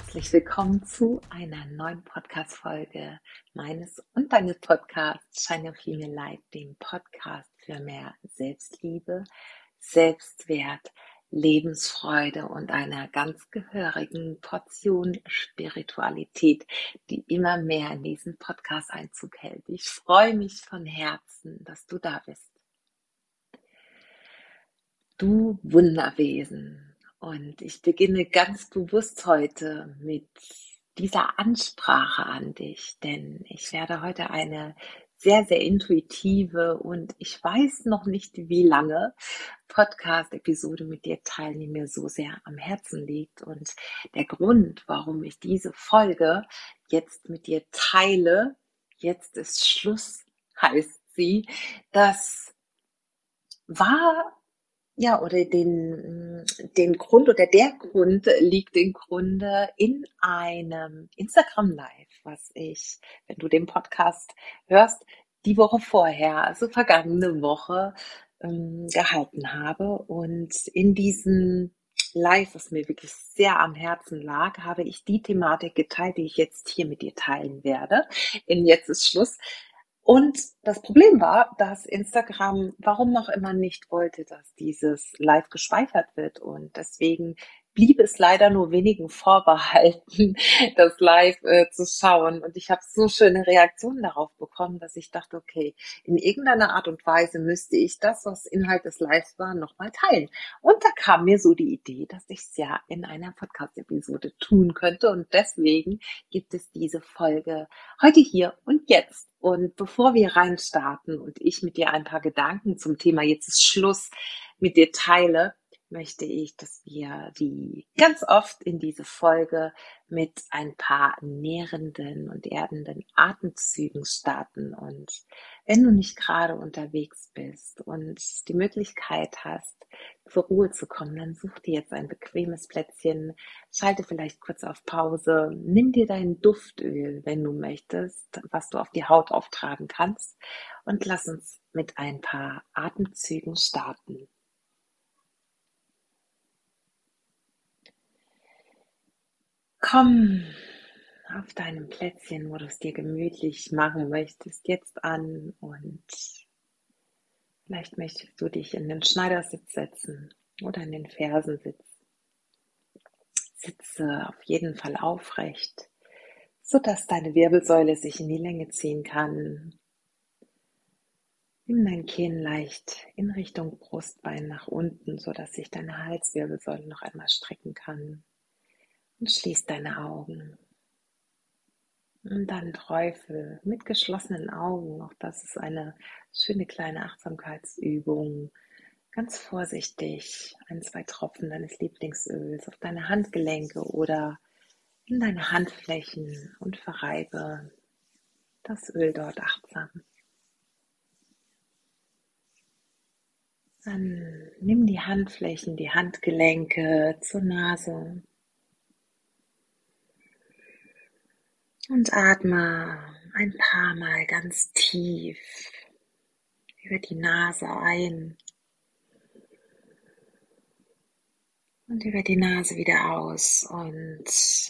Herzlich willkommen zu einer neuen Podcast-Folge meines und deines Podcasts Shine Your Female Light, dem Podcast für mehr Selbstliebe, Selbstwert, Lebensfreude und einer ganz gehörigen Portion Spiritualität, die immer mehr in diesen Podcast Einzug hält. Ich freue mich von Herzen, dass du da bist. Du Wunderwesen, und ich beginne ganz bewusst heute mit dieser Ansprache an dich, denn ich werde heute eine sehr, sehr intuitive und ich weiß noch nicht wie lange Podcast-Episode mit dir teilen, die mir so sehr am Herzen liegt. Und der Grund, warum ich diese Folge jetzt mit dir teile, jetzt ist Schluss, heißt sie, das war ja, oder den, den Grund oder der Grund liegt im Grunde in einem Instagram Live, was ich, wenn du den Podcast hörst, die Woche vorher, also vergangene Woche, ähm, gehalten habe. Und in diesem Live, was mir wirklich sehr am Herzen lag, habe ich die Thematik geteilt, die ich jetzt hier mit dir teilen werde. In Jetzt ist Schluss. Und das Problem war, dass Instagram warum auch immer nicht wollte, dass dieses live gespeichert wird. Und deswegen blieb es leider nur wenigen vorbehalten, das live äh, zu schauen. Und ich habe so schöne Reaktionen darauf bekommen, dass ich dachte, okay, in irgendeiner Art und Weise müsste ich das, was Inhalt des Lives war, nochmal teilen. Und da kam mir so die Idee, dass ich es ja in einer Podcast-Episode tun könnte. Und deswegen gibt es diese Folge heute hier und jetzt. Und bevor wir reinstarten und ich mit dir ein paar Gedanken zum Thema jetzt ist Schluss mit dir teile, möchte ich, dass wir wie ganz oft in diese Folge mit ein paar nährenden und erdenden Atemzügen starten. Und wenn du nicht gerade unterwegs bist und die Möglichkeit hast, zur Ruhe zu kommen, dann such dir jetzt ein bequemes Plätzchen, schalte vielleicht kurz auf Pause, nimm dir dein Duftöl, wenn du möchtest, was du auf die Haut auftragen kannst und lass uns mit ein paar Atemzügen starten. Komm auf deinem Plätzchen, wo du es dir gemütlich machen möchtest, jetzt an und vielleicht möchtest du dich in den Schneidersitz setzen oder in den Fersensitz. Sitze auf jeden Fall aufrecht, so dass deine Wirbelsäule sich in die Länge ziehen kann. Nimm dein Kinn leicht in Richtung Brustbein nach unten, so dass sich deine Halswirbelsäule noch einmal strecken kann und schließ deine Augen. Und dann träufel mit geschlossenen Augen, auch das ist eine schöne kleine Achtsamkeitsübung, ganz vorsichtig ein, zwei Tropfen deines Lieblingsöls auf deine Handgelenke oder in deine Handflächen und verreibe das Öl dort achtsam. Dann nimm die Handflächen, die Handgelenke zur Nase Und atme ein paar Mal ganz tief über die Nase ein. Und über die Nase wieder aus. Und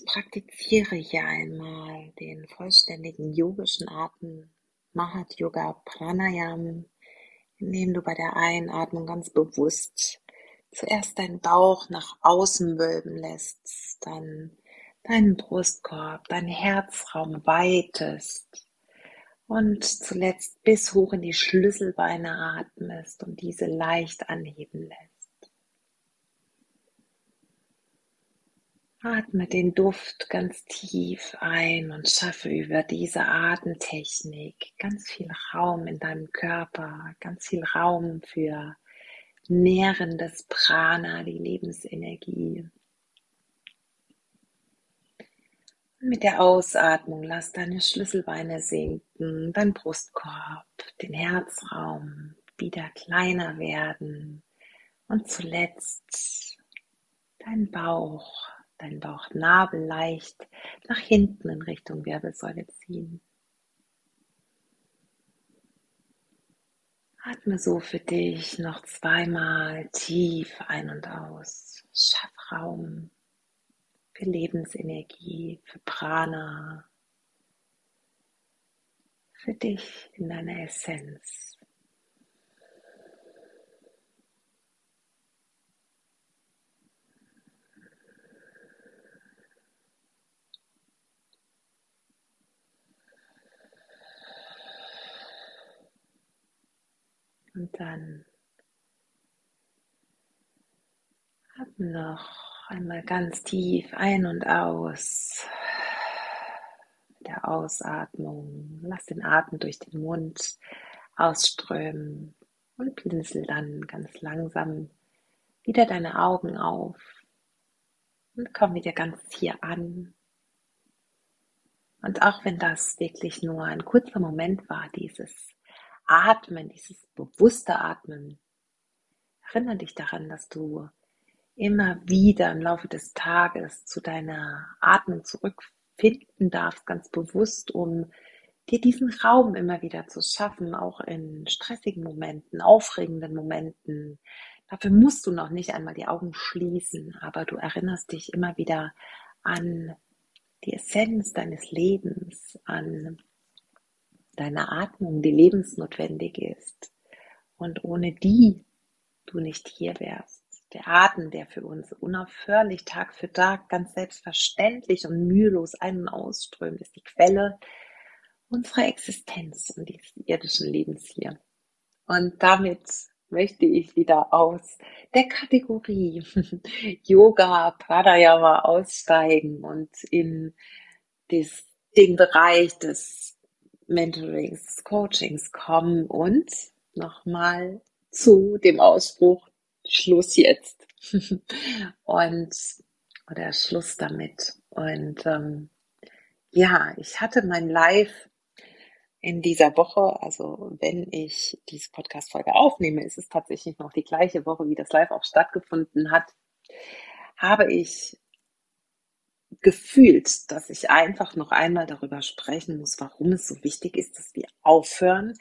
praktiziere hier einmal den vollständigen yogischen Atem Mahat Yoga Pranayam, indem du bei der Einatmung ganz bewusst zuerst deinen Bauch nach außen wölben lässt, dann deinen Brustkorb, deinen Herzraum weitest und zuletzt bis hoch in die Schlüsselbeine atmest und diese leicht anheben lässt. Atme den Duft ganz tief ein und schaffe über diese Atemtechnik ganz viel Raum in deinem Körper, ganz viel Raum für nährendes Prana, die Lebensenergie. Mit der Ausatmung lass deine Schlüsselbeine sinken, dein Brustkorb, den Herzraum wieder kleiner werden und zuletzt dein Bauch, dein Bauchnabel leicht nach hinten in Richtung Wirbelsäule ziehen. Atme so für dich noch zweimal tief ein und aus. Schaff Raum für Lebensenergie, für Prana, für dich in deiner Essenz. Und dann atme noch einmal ganz tief ein und aus. Der Ausatmung. Lass den Atem durch den Mund ausströmen und blinzel dann ganz langsam wieder deine Augen auf und komm wieder ganz hier an. Und auch wenn das wirklich nur ein kurzer Moment war, dieses Atmen, dieses bewusste Atmen. Erinnere dich daran, dass du immer wieder im Laufe des Tages zu deiner Atmung zurückfinden darfst, ganz bewusst, um dir diesen Raum immer wieder zu schaffen, auch in stressigen Momenten, aufregenden Momenten. Dafür musst du noch nicht einmal die Augen schließen, aber du erinnerst dich immer wieder an die Essenz deines Lebens, an deine Atmung, die lebensnotwendig ist und ohne die du nicht hier wärst. Der Atem, der für uns unaufhörlich Tag für Tag ganz selbstverständlich und mühelos ein- und ausströmt, ist die Quelle unserer Existenz und dieses irdischen Lebens hier. Und damit möchte ich wieder aus der Kategorie Yoga, Pranayama aussteigen und in des, den Bereich des Mentorings, des Coachings kommen und nochmal zu dem Ausspruch Schluss jetzt. Und oder Schluss damit. Und ähm, ja, ich hatte mein Live in dieser Woche, also wenn ich diese Podcast-Folge aufnehme, ist es tatsächlich noch die gleiche Woche, wie das Live auch stattgefunden hat, habe ich gefühlt, dass ich einfach noch einmal darüber sprechen muss, warum es so wichtig ist, dass wir aufhören,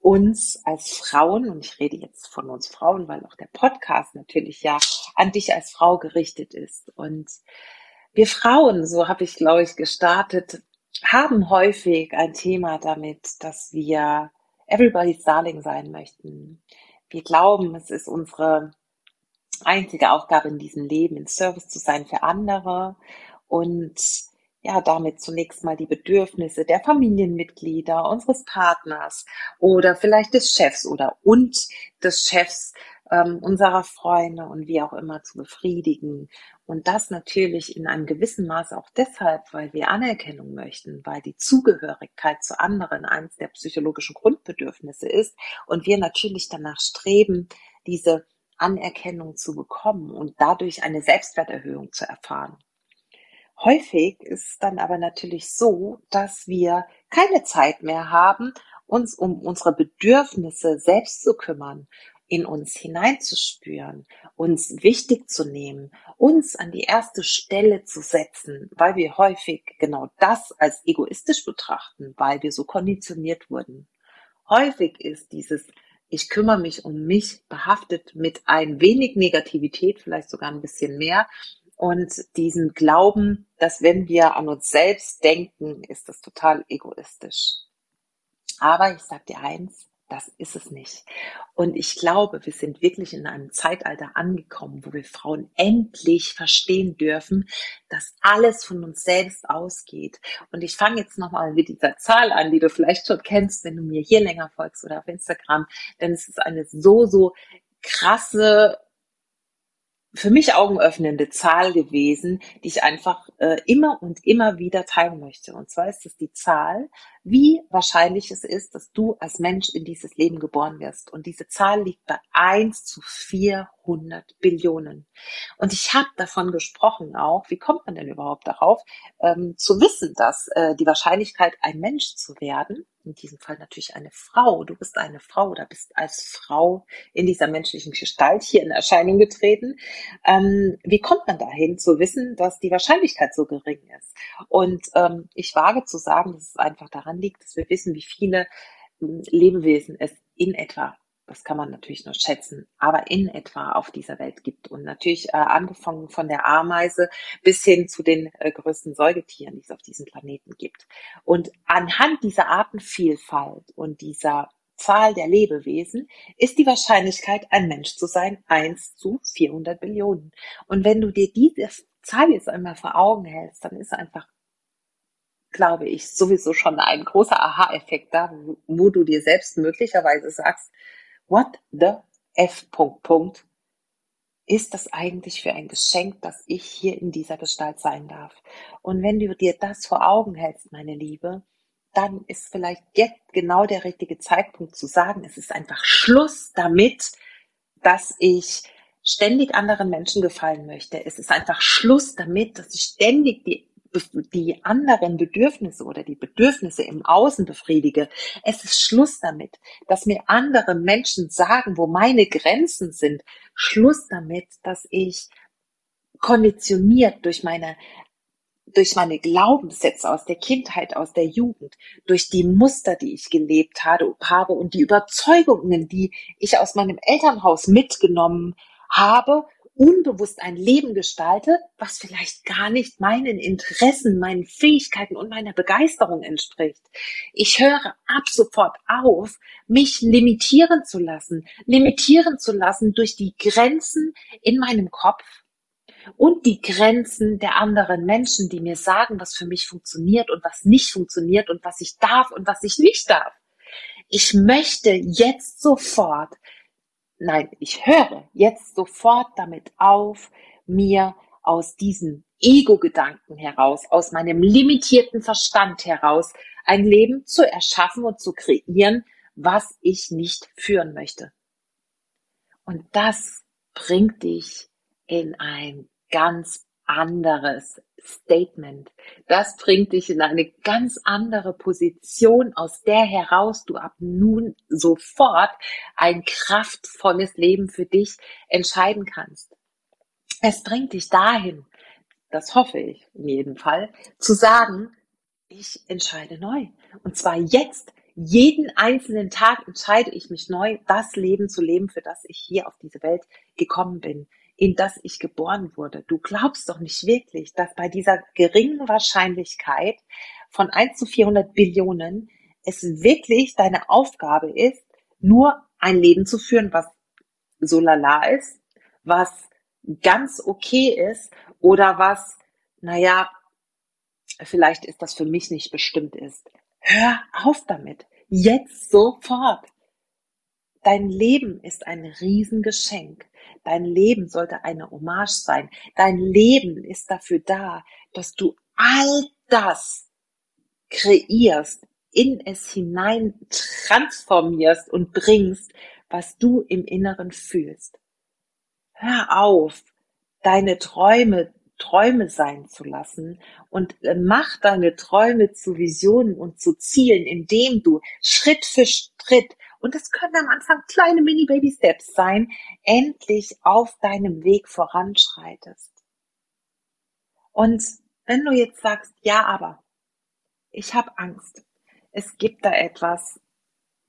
uns als Frauen, und ich rede jetzt von uns Frauen, weil auch der Podcast natürlich ja an dich als Frau gerichtet ist. Und wir Frauen, so habe ich, glaube ich, gestartet, haben häufig ein Thema damit, dass wir everybody's darling sein möchten. Wir glauben, es ist unsere einzige Aufgabe in diesem Leben, in Service zu sein für andere und ja, damit zunächst mal die Bedürfnisse der Familienmitglieder, unseres Partners oder vielleicht des Chefs oder und des Chefs ähm, unserer Freunde und wie auch immer zu befriedigen. Und das natürlich in einem gewissen Maße auch deshalb, weil wir Anerkennung möchten, weil die Zugehörigkeit zu anderen eines der psychologischen Grundbedürfnisse ist und wir natürlich danach streben, diese Anerkennung zu bekommen und dadurch eine Selbstwerterhöhung zu erfahren. Häufig ist es dann aber natürlich so, dass wir keine Zeit mehr haben, uns um unsere Bedürfnisse selbst zu kümmern, in uns hineinzuspüren, uns wichtig zu nehmen, uns an die erste Stelle zu setzen, weil wir häufig genau das als egoistisch betrachten, weil wir so konditioniert wurden. Häufig ist dieses ich kümmere mich um mich behaftet mit ein wenig Negativität, vielleicht sogar ein bisschen mehr, und diesen Glauben, dass wenn wir an uns selbst denken, ist das total egoistisch. Aber ich sage dir eins, das ist es nicht. Und ich glaube, wir sind wirklich in einem Zeitalter angekommen, wo wir Frauen endlich verstehen dürfen, dass alles von uns selbst ausgeht. Und ich fange jetzt nochmal mit dieser Zahl an, die du vielleicht schon kennst, wenn du mir hier länger folgst oder auf Instagram, denn es ist eine so, so krasse für mich augenöffnende Zahl gewesen, die ich einfach äh, immer und immer wieder teilen möchte. Und zwar ist es die Zahl, wie wahrscheinlich es ist, dass du als Mensch in dieses Leben geboren wirst. Und diese Zahl liegt bei 1 zu 400 Billionen. Und ich habe davon gesprochen auch, wie kommt man denn überhaupt darauf, ähm, zu wissen, dass äh, die Wahrscheinlichkeit, ein Mensch zu werden, in diesem Fall natürlich eine Frau, du bist eine Frau oder bist als Frau in dieser menschlichen Gestalt hier in Erscheinung getreten. Ähm, wie kommt man dahin zu wissen, dass die Wahrscheinlichkeit so gering ist? Und ähm, ich wage zu sagen, dass es einfach daran liegt, dass wir wissen, wie viele hm, Lebewesen es in etwa das kann man natürlich nur schätzen, aber in etwa auf dieser Welt gibt. Und natürlich äh, angefangen von der Ameise bis hin zu den äh, größten Säugetieren, die es auf diesem Planeten gibt. Und anhand dieser Artenvielfalt und dieser Zahl der Lebewesen ist die Wahrscheinlichkeit, ein Mensch zu sein, 1 zu 400 Billionen. Und wenn du dir diese Zahl jetzt einmal vor Augen hältst, dann ist einfach glaube ich, sowieso schon ein großer Aha-Effekt da, wo du dir selbst möglicherweise sagst, what the F. Punkt, Punkt, ist das eigentlich für ein Geschenk, dass ich hier in dieser Gestalt sein darf? Und wenn du dir das vor Augen hältst, meine Liebe, dann ist vielleicht jetzt genau der richtige Zeitpunkt zu sagen, es ist einfach Schluss damit, dass ich ständig anderen Menschen gefallen möchte. Es ist einfach Schluss damit, dass ich ständig die die anderen Bedürfnisse oder die Bedürfnisse im Außen befriedige. Es ist Schluss damit, dass mir andere Menschen sagen, wo meine Grenzen sind. Schluss damit, dass ich konditioniert durch meine durch meine Glaubenssätze aus der Kindheit, aus der Jugend, durch die Muster, die ich gelebt habe, und die Überzeugungen, die ich aus meinem Elternhaus mitgenommen habe unbewusst ein Leben gestalte, was vielleicht gar nicht meinen Interessen, meinen Fähigkeiten und meiner Begeisterung entspricht. Ich höre ab sofort auf, mich limitieren zu lassen, limitieren zu lassen durch die Grenzen in meinem Kopf und die Grenzen der anderen Menschen, die mir sagen, was für mich funktioniert und was nicht funktioniert und was ich darf und was ich nicht darf. Ich möchte jetzt sofort nein, ich höre jetzt sofort damit auf, mir aus diesem Ego-Gedanken heraus, aus meinem limitierten Verstand heraus, ein Leben zu erschaffen und zu kreieren, was ich nicht führen möchte. Und das bringt dich in ein ganz anderes Statement. Das bringt dich in eine ganz andere Position, aus der heraus du ab nun sofort ein kraftvolles Leben für dich entscheiden kannst. Es bringt dich dahin, das hoffe ich in jedem Fall, zu sagen, ich entscheide neu. Und zwar jetzt, jeden einzelnen Tag entscheide ich mich neu, das Leben zu leben, für das ich hier auf diese Welt gekommen bin in das ich geboren wurde. Du glaubst doch nicht wirklich, dass bei dieser geringen Wahrscheinlichkeit von 1 zu 400 Billionen es wirklich deine Aufgabe ist, nur ein Leben zu führen, was so lala ist, was ganz okay ist oder was, naja, vielleicht ist das für mich nicht bestimmt ist. Hör auf damit. Jetzt sofort. Dein Leben ist ein Riesengeschenk. Dein Leben sollte eine Hommage sein. Dein Leben ist dafür da, dass du all das kreierst, in es hinein transformierst und bringst, was du im Inneren fühlst. Hör auf, deine Träume Träume sein zu lassen und äh, mach deine Träume zu Visionen und zu Zielen, indem du Schritt für Schritt und das können am Anfang kleine Mini-Baby-Steps sein, endlich auf deinem Weg voranschreitest. Und wenn du jetzt sagst, ja, aber ich habe Angst, es gibt da etwas,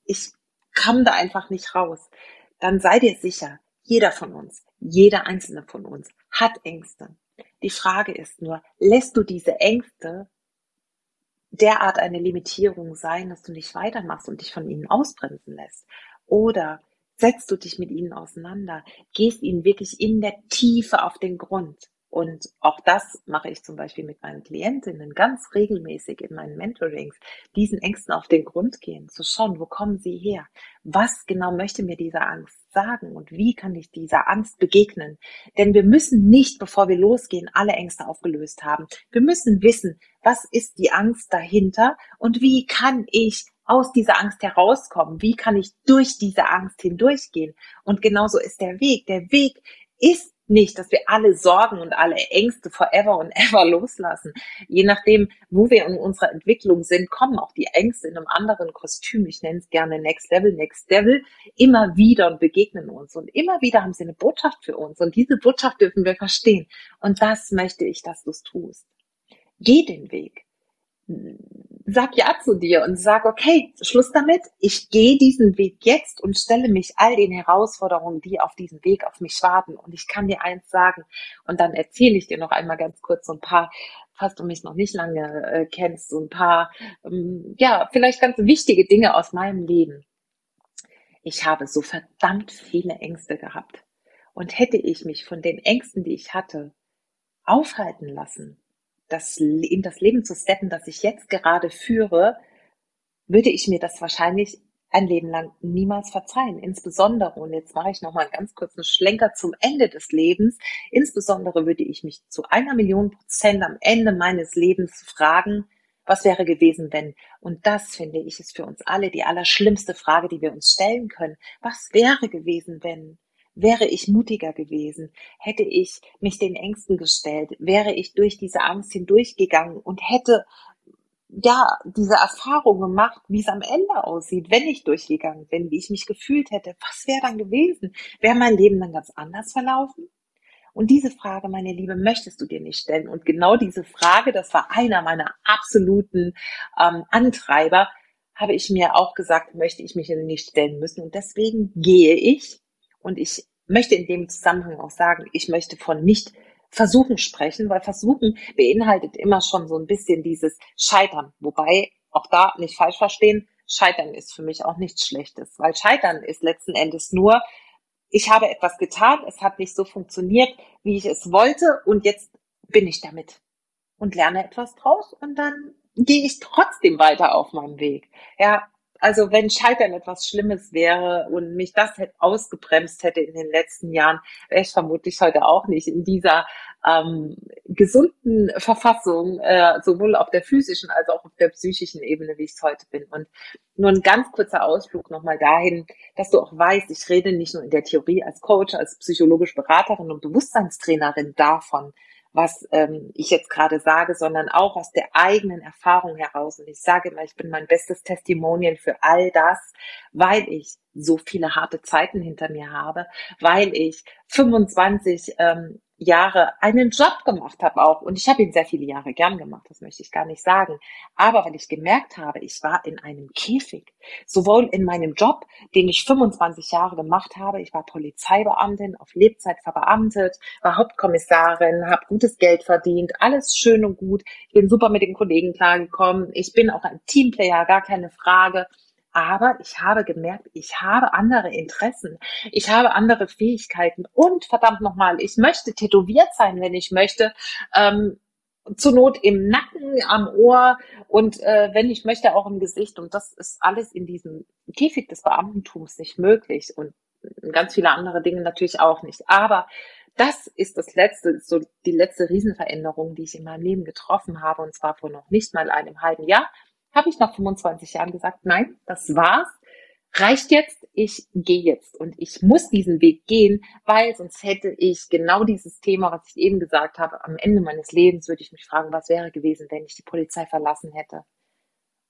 ich komme da einfach nicht raus, dann sei dir sicher, jeder von uns, jeder einzelne von uns hat Ängste. Die Frage ist nur, lässt du diese Ängste derart eine Limitierung sein, dass du nicht weitermachst und dich von ihnen ausbremsen lässt? Oder setzt du dich mit ihnen auseinander, gehst ihnen wirklich in der Tiefe auf den Grund? Und auch das mache ich zum Beispiel mit meinen Klientinnen ganz regelmäßig in meinen Mentorings, diesen Ängsten auf den Grund gehen, zu schauen, wo kommen sie her? Was genau möchte mir diese Angst sagen und wie kann ich dieser Angst begegnen? Denn wir müssen nicht, bevor wir losgehen, alle Ängste aufgelöst haben. Wir müssen wissen, was ist die Angst dahinter und wie kann ich aus dieser Angst herauskommen? Wie kann ich durch diese Angst hindurchgehen? Und genauso ist der Weg. Der Weg ist nicht, dass wir alle Sorgen und alle Ängste forever und ever loslassen. Je nachdem, wo wir in unserer Entwicklung sind, kommen auch die Ängste in einem anderen Kostüm. Ich nenne es gerne Next Level, Next Devil, immer wieder und begegnen uns. Und immer wieder haben sie eine Botschaft für uns. Und diese Botschaft dürfen wir verstehen. Und das möchte ich, dass du es tust. Geh den Weg sag ja zu dir und sag, okay, Schluss damit. Ich gehe diesen Weg jetzt und stelle mich all den Herausforderungen, die auf diesem Weg auf mich warten. Und ich kann dir eins sagen. Und dann erzähle ich dir noch einmal ganz kurz so ein paar, falls du mich noch nicht lange äh, kennst, so ein paar, ähm, ja, vielleicht ganz wichtige Dinge aus meinem Leben. Ich habe so verdammt viele Ängste gehabt. Und hätte ich mich von den Ängsten, die ich hatte, aufhalten lassen, das, in das Leben zu steppen, das ich jetzt gerade führe, würde ich mir das wahrscheinlich ein Leben lang niemals verzeihen. Insbesondere, und jetzt mache ich nochmal einen ganz kurzen Schlenker zum Ende des Lebens, insbesondere würde ich mich zu einer Million Prozent am Ende meines Lebens fragen, was wäre gewesen, wenn? Und das, finde ich, ist für uns alle die allerschlimmste Frage, die wir uns stellen können. Was wäre gewesen, wenn? Wäre ich mutiger gewesen? Hätte ich mich den Ängsten gestellt? Wäre ich durch diese Angst hindurchgegangen und hätte ja diese Erfahrung gemacht, wie es am Ende aussieht, wenn ich durchgegangen bin, wie ich mich gefühlt hätte? Was wäre dann gewesen? Wäre mein Leben dann ganz anders verlaufen? Und diese Frage, meine Liebe, möchtest du dir nicht stellen. Und genau diese Frage, das war einer meiner absoluten ähm, Antreiber, habe ich mir auch gesagt, möchte ich mich nicht stellen müssen. Und deswegen gehe ich und ich möchte in dem Zusammenhang auch sagen, ich möchte von nicht Versuchen sprechen, weil Versuchen beinhaltet immer schon so ein bisschen dieses Scheitern. Wobei, auch da nicht falsch verstehen, Scheitern ist für mich auch nichts Schlechtes, weil Scheitern ist letzten Endes nur, ich habe etwas getan, es hat nicht so funktioniert, wie ich es wollte und jetzt bin ich damit und lerne etwas draus und dann gehe ich trotzdem weiter auf meinem Weg. Ja, also wenn Scheitern etwas Schlimmes wäre und mich das hätte ausgebremst hätte in den letzten Jahren, wäre ich vermutlich heute auch nicht in dieser ähm, gesunden Verfassung, äh, sowohl auf der physischen als auch auf der psychischen Ebene, wie ich es heute bin. Und nur ein ganz kurzer Ausflug nochmal dahin, dass du auch weißt, ich rede nicht nur in der Theorie als Coach, als psychologische Beraterin und Bewusstseinstrainerin davon, was ähm, ich jetzt gerade sage, sondern auch aus der eigenen Erfahrung heraus. Und ich sage immer, ich bin mein bestes Testimonial für all das, weil ich so viele harte Zeiten hinter mir habe, weil ich 25 ähm, Jahre einen Job gemacht habe auch. Und ich habe ihn sehr viele Jahre gern gemacht, das möchte ich gar nicht sagen. Aber weil ich gemerkt habe, ich war in einem Käfig, sowohl in meinem Job, den ich 25 Jahre gemacht habe, ich war Polizeibeamtin, auf Lebzeit verbeamtet, war Hauptkommissarin, habe gutes Geld verdient, alles schön und gut. Ich bin super mit den Kollegen klargekommen. Ich bin auch ein Teamplayer, gar keine Frage. Aber ich habe gemerkt, ich habe andere Interessen, ich habe andere Fähigkeiten und verdammt nochmal, ich möchte tätowiert sein, wenn ich möchte. Ähm, zur Not im Nacken, am Ohr und äh, wenn ich möchte auch im Gesicht. Und das ist alles in diesem Käfig des Beamtentums nicht möglich und ganz viele andere Dinge natürlich auch nicht. Aber das ist das letzte, so die letzte Riesenveränderung, die ich in meinem Leben getroffen habe, und zwar vor noch nicht mal einem halben Jahr habe ich nach 25 Jahren gesagt, nein, das war's. Reicht jetzt, ich gehe jetzt und ich muss diesen Weg gehen, weil sonst hätte ich genau dieses Thema, was ich eben gesagt habe, am Ende meines Lebens würde ich mich fragen, was wäre gewesen, wenn ich die Polizei verlassen hätte.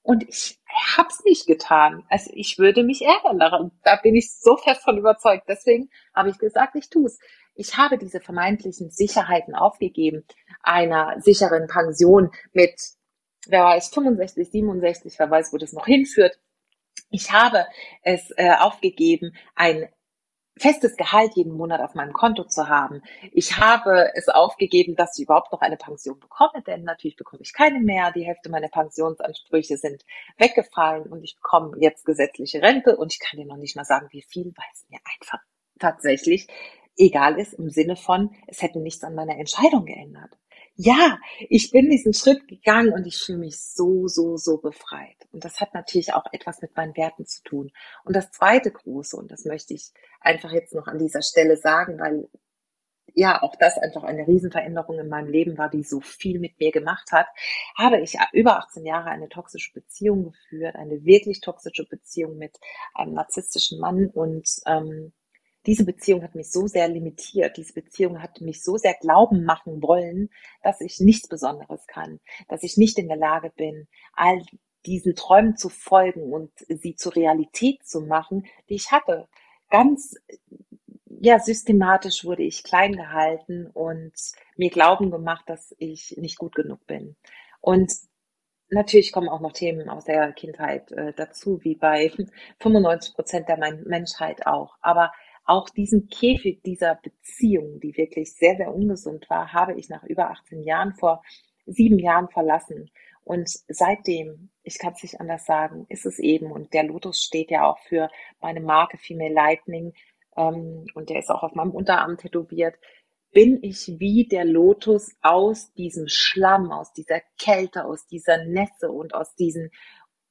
Und ich habe es nicht getan. Also ich würde mich ärgern daran. Da bin ich so fest von überzeugt. Deswegen habe ich gesagt, ich tue es. Ich habe diese vermeintlichen Sicherheiten aufgegeben, einer sicheren Pension mit wer weiß, 65, 67, wer weiß, wo das noch hinführt. Ich habe es äh, aufgegeben, ein festes Gehalt jeden Monat auf meinem Konto zu haben. Ich habe es aufgegeben, dass ich überhaupt noch eine Pension bekomme, denn natürlich bekomme ich keine mehr. Die Hälfte meiner Pensionsansprüche sind weggefallen und ich bekomme jetzt gesetzliche Rente und ich kann dir noch nicht mal sagen, wie viel, weil es mir einfach tatsächlich egal ist im Sinne von, es hätte nichts an meiner Entscheidung geändert ja, ich bin diesen Schritt gegangen und ich fühle mich so, so, so befreit. Und das hat natürlich auch etwas mit meinen Werten zu tun. Und das zweite große, und das möchte ich einfach jetzt noch an dieser Stelle sagen, weil ja, auch das einfach eine Riesenveränderung in meinem Leben war, die so viel mit mir gemacht hat, habe ich über 18 Jahre eine toxische Beziehung geführt, eine wirklich toxische Beziehung mit einem narzisstischen Mann und ähm, diese Beziehung hat mich so sehr limitiert, diese Beziehung hat mich so sehr glauben machen wollen, dass ich nichts Besonderes kann, dass ich nicht in der Lage bin, all diesen Träumen zu folgen und sie zur Realität zu machen, die ich hatte. Ganz ja, systematisch wurde ich klein gehalten und mir glauben gemacht, dass ich nicht gut genug bin. Und natürlich kommen auch noch Themen aus der Kindheit äh, dazu, wie bei 95 Prozent der Menschheit auch. Aber auch diesen Käfig dieser Beziehung, die wirklich sehr, sehr ungesund war, habe ich nach über 18 Jahren vor sieben Jahren verlassen. Und seitdem, ich kann es nicht anders sagen, ist es eben, und der Lotus steht ja auch für meine Marke Female Lightning, ähm, und der ist auch auf meinem Unterarm tätowiert, bin ich wie der Lotus aus diesem Schlamm, aus dieser Kälte, aus dieser Nässe und aus diesen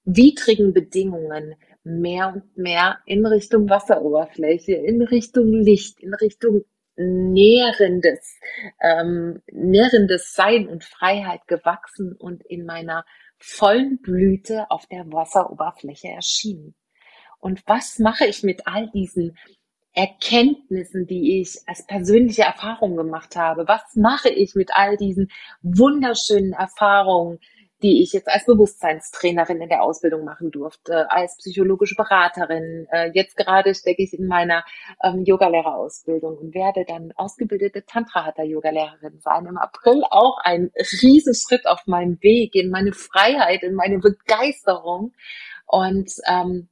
widrigen Bedingungen mehr und mehr in Richtung Wasseroberfläche, in Richtung Licht, in Richtung nährendes, ähm, nährendes Sein und Freiheit gewachsen und in meiner vollen Blüte auf der Wasseroberfläche erschienen. Und was mache ich mit all diesen Erkenntnissen, die ich als persönliche Erfahrung gemacht habe? Was mache ich mit all diesen wunderschönen Erfahrungen, die ich jetzt als Bewusstseinstrainerin in der Ausbildung machen durfte, als psychologische Beraterin. Äh, jetzt gerade stecke ich in meiner ähm, Yogalehrerausbildung und werde dann ausgebildete Tantra-Hatha-Yogalehrerin sein. Im April auch ein Riesenschritt auf meinem Weg in meine Freiheit, in meine Begeisterung. Und ähm,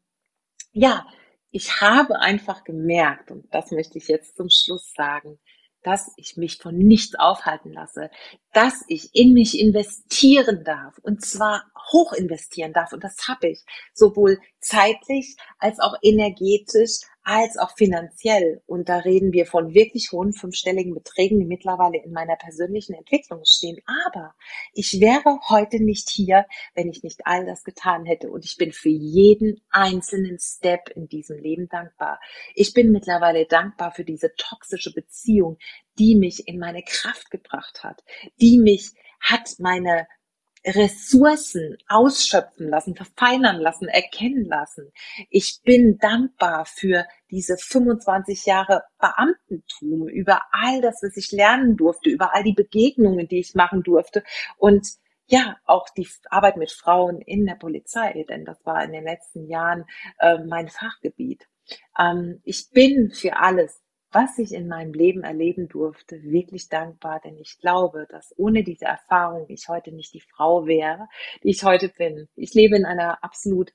ja, ich habe einfach gemerkt, und das möchte ich jetzt zum Schluss sagen, dass ich mich von nichts aufhalten lasse, dass ich in mich investieren darf und zwar hoch investieren darf und das habe ich sowohl zeitlich als auch energetisch als auch finanziell. Und da reden wir von wirklich hohen fünfstelligen Beträgen, die mittlerweile in meiner persönlichen Entwicklung stehen. Aber ich wäre heute nicht hier, wenn ich nicht all das getan hätte. Und ich bin für jeden einzelnen Step in diesem Leben dankbar. Ich bin mittlerweile dankbar für diese toxische Beziehung, die mich in meine Kraft gebracht hat, die mich hat meine Ressourcen ausschöpfen lassen, verfeinern lassen, erkennen lassen. Ich bin dankbar für diese 25 Jahre Beamtentum, über all das, was ich lernen durfte, über all die Begegnungen, die ich machen durfte und ja, auch die Arbeit mit Frauen in der Polizei, denn das war in den letzten Jahren äh, mein Fachgebiet. Ähm, ich bin für alles was ich in meinem Leben erleben durfte, wirklich dankbar, denn ich glaube, dass ohne diese Erfahrung ich heute nicht die Frau wäre, die ich heute bin. Ich lebe in einer absolut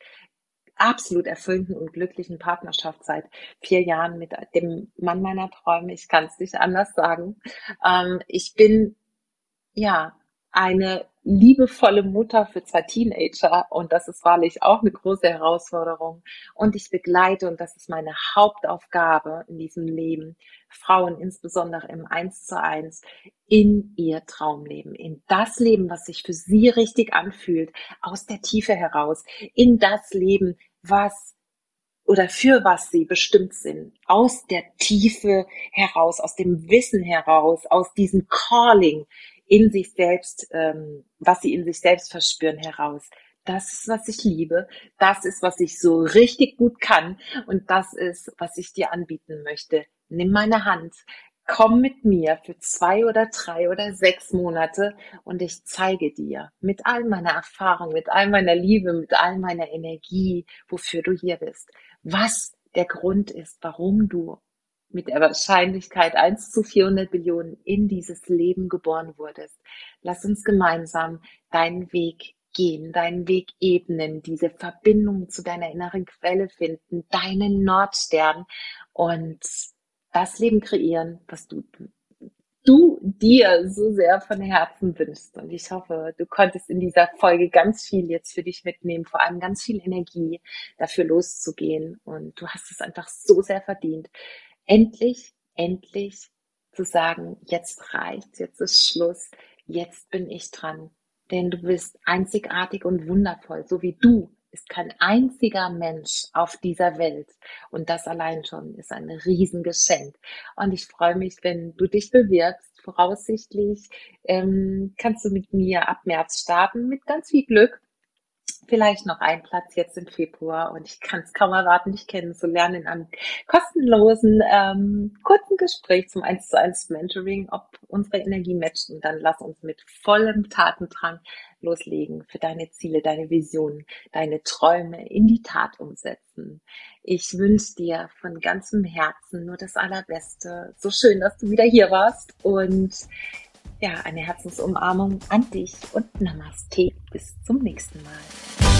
absolut erfüllten und glücklichen Partnerschaft seit vier Jahren mit dem Mann meiner Träume. Ich kann es nicht anders sagen. Ähm, ich bin ja eine liebevolle Mutter für zwei Teenager und das ist wahrlich auch eine große Herausforderung. Und ich begleite, und das ist meine Hauptaufgabe in diesem Leben, Frauen insbesondere im Eins zu eins in ihr Traumleben, in das Leben, was sich für sie richtig anfühlt, aus der Tiefe heraus, in das Leben, was oder für was sie bestimmt sind, aus der Tiefe heraus, aus dem Wissen heraus, aus diesem Calling, in sich selbst, ähm, was sie in sich selbst verspüren, heraus. Das ist, was ich liebe. Das ist, was ich so richtig gut kann. Und das ist, was ich dir anbieten möchte. Nimm meine Hand. Komm mit mir für zwei oder drei oder sechs Monate und ich zeige dir mit all meiner Erfahrung, mit all meiner Liebe, mit all meiner Energie, wofür du hier bist, was der Grund ist, warum du mit der Wahrscheinlichkeit 1 zu 400 Billionen in dieses Leben geboren wurdest. Lass uns gemeinsam deinen Weg gehen, deinen Weg ebnen, diese Verbindung zu deiner inneren Quelle finden, deinen Nordstern und das Leben kreieren, was du, du dir so sehr von Herzen wünschst. Und ich hoffe, du konntest in dieser Folge ganz viel jetzt für dich mitnehmen, vor allem ganz viel Energie dafür loszugehen. Und du hast es einfach so sehr verdient endlich, endlich zu sagen, jetzt reicht's, jetzt ist Schluss, jetzt bin ich dran. Denn du bist einzigartig und wundervoll, so wie du ist kein einziger Mensch auf dieser Welt. Und das allein schon ist ein Riesengeschenk. Und ich freue mich, wenn du dich bewirbst. Voraussichtlich ähm, kannst du mit mir ab März starten, mit ganz viel Glück vielleicht noch ein Platz jetzt im Februar und ich kann es kaum erwarten, dich kennenzulernen in einem kostenlosen, ähm, kurzen Gespräch zum 1 zu 1 Mentoring, ob unsere Energie matcht und dann lass uns mit vollem Tatendrang loslegen für deine Ziele, deine Visionen, deine Träume in die Tat umsetzen. Ich wünsche dir von ganzem Herzen nur das Allerbeste. So schön, dass du wieder hier warst und ja, eine Herzensumarmung an dich und Namaste. Bis zum nächsten Mal.